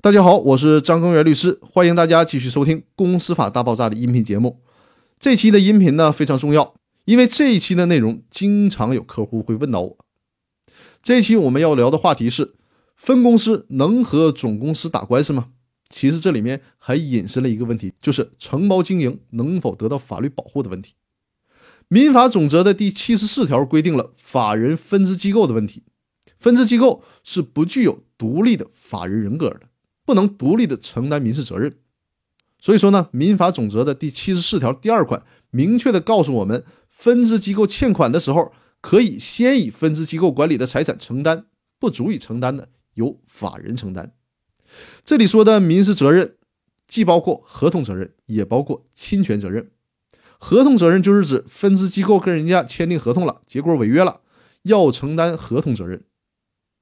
大家好，我是张根源律师，欢迎大家继续收听《公司法大爆炸》的音频节目。这期的音频呢非常重要，因为这一期的内容经常有客户会问到我。这期我们要聊的话题是：分公司能和总公司打官司吗？其实这里面还引申了一个问题，就是承包经营能否得到法律保护的问题。民法总则的第七十四条规定了法人分支机构的问题，分支机构是不具有独立的法人人格的。不能独立的承担民事责任，所以说呢，民法总则的第七十四条第二款明确的告诉我们，分支机构欠款的时候，可以先以分支机构管理的财产承担，不足以承担的由法人承担。这里说的民事责任，既包括合同责任，也包括侵权责任。合同责任就是指分支机构跟人家签订合同了，结果违约了，要承担合同责任。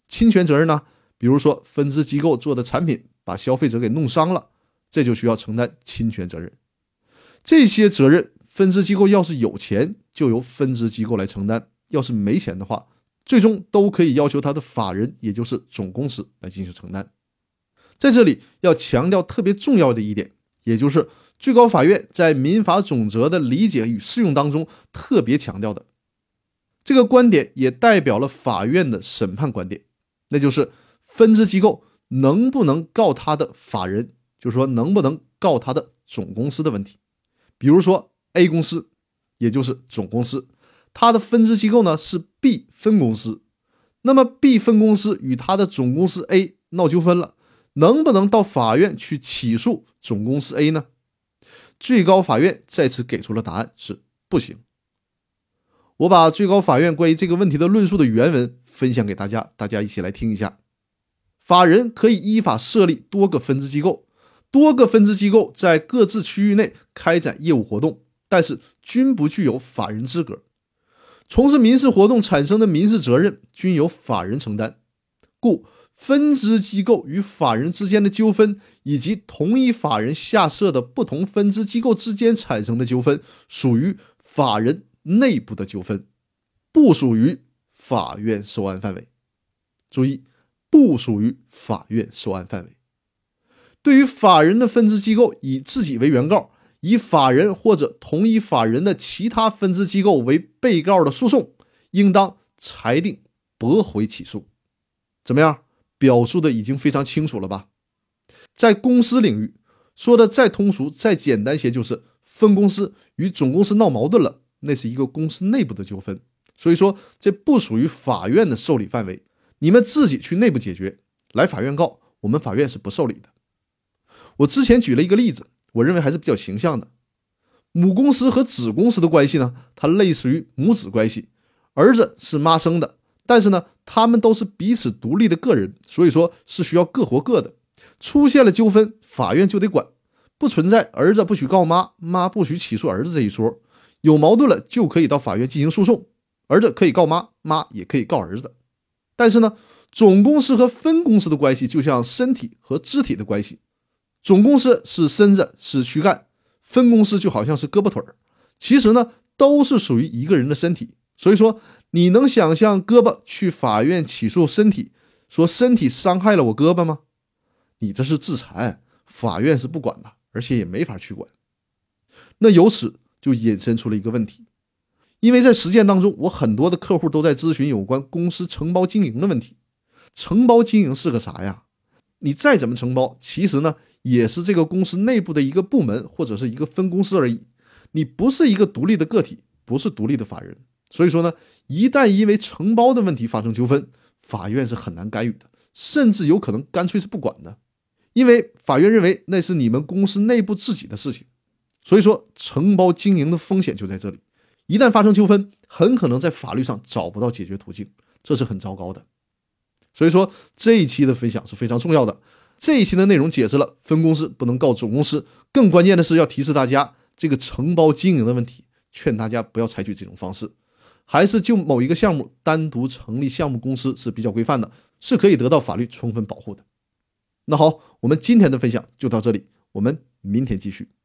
侵权责任呢，比如说分支机构做的产品。把消费者给弄伤了，这就需要承担侵权责任。这些责任，分支机构要是有钱，就由分支机构来承担；要是没钱的话，最终都可以要求他的法人，也就是总公司来进行承担。在这里要强调特别重要的一点，也就是最高法院在民法总则的理解与适用当中特别强调的这个观点，也代表了法院的审判观点，那就是分支机构。能不能告他的法人，就是说能不能告他的总公司的问题。比如说 A 公司，也就是总公司，它的分支机构呢是 B 分公司，那么 B 分公司与他的总公司 A 闹纠纷了，能不能到法院去起诉总公司 A 呢？最高法院再次给出了答案是不行。我把最高法院关于这个问题的论述的原文分享给大家，大家一起来听一下。法人可以依法设立多个分支机构，多个分支机构在各自区域内开展业务活动，但是均不具有法人资格。从事民事活动产生的民事责任均由法人承担，故分支机构与法人之间的纠纷，以及同一法人下设的不同分支机构之间产生的纠纷，属于法人内部的纠纷，不属于法院受案范围。注意。不属于法院受案范围。对于法人的分支机构以自己为原告，以法人或者同一法人的其他分支机构为被告的诉讼，应当裁定驳回起诉。怎么样？表述的已经非常清楚了吧？在公司领域说的再通俗、再简单些，就是分公司与总公司闹矛盾了，那是一个公司内部的纠纷，所以说这不属于法院的受理范围。你们自己去内部解决，来法院告我们法院是不受理的。我之前举了一个例子，我认为还是比较形象的。母公司和子公司的关系呢，它类似于母子关系，儿子是妈生的，但是呢，他们都是彼此独立的个人，所以说是需要各活各的。出现了纠纷，法院就得管，不存在儿子不许告妈，妈不许起诉儿子这一说。有矛盾了就可以到法院进行诉讼，儿子可以告妈，妈也可以告儿子。但是呢，总公司和分公司的关系就像身体和肢体的关系，总公司是身子是躯干，分公司就好像是胳膊腿儿。其实呢，都是属于一个人的身体。所以说，你能想象胳膊去法院起诉身体，说身体伤害了我胳膊吗？你这是自残，法院是不管的，而且也没法去管。那由此就引申出了一个问题。因为在实践当中，我很多的客户都在咨询有关公司承包经营的问题。承包经营是个啥呀？你再怎么承包，其实呢也是这个公司内部的一个部门或者是一个分公司而已。你不是一个独立的个体，不是独立的法人。所以说呢，一旦因为承包的问题发生纠纷，法院是很难干预的，甚至有可能干脆是不管的。因为法院认为那是你们公司内部自己的事情。所以说，承包经营的风险就在这里。一旦发生纠纷，很可能在法律上找不到解决途径，这是很糟糕的。所以说这一期的分享是非常重要的。这一期的内容解释了分公司不能告总公司，更关键的是要提示大家这个承包经营的问题，劝大家不要采取这种方式，还是就某一个项目单独成立项目公司是比较规范的，是可以得到法律充分保护的。那好，我们今天的分享就到这里，我们明天继续。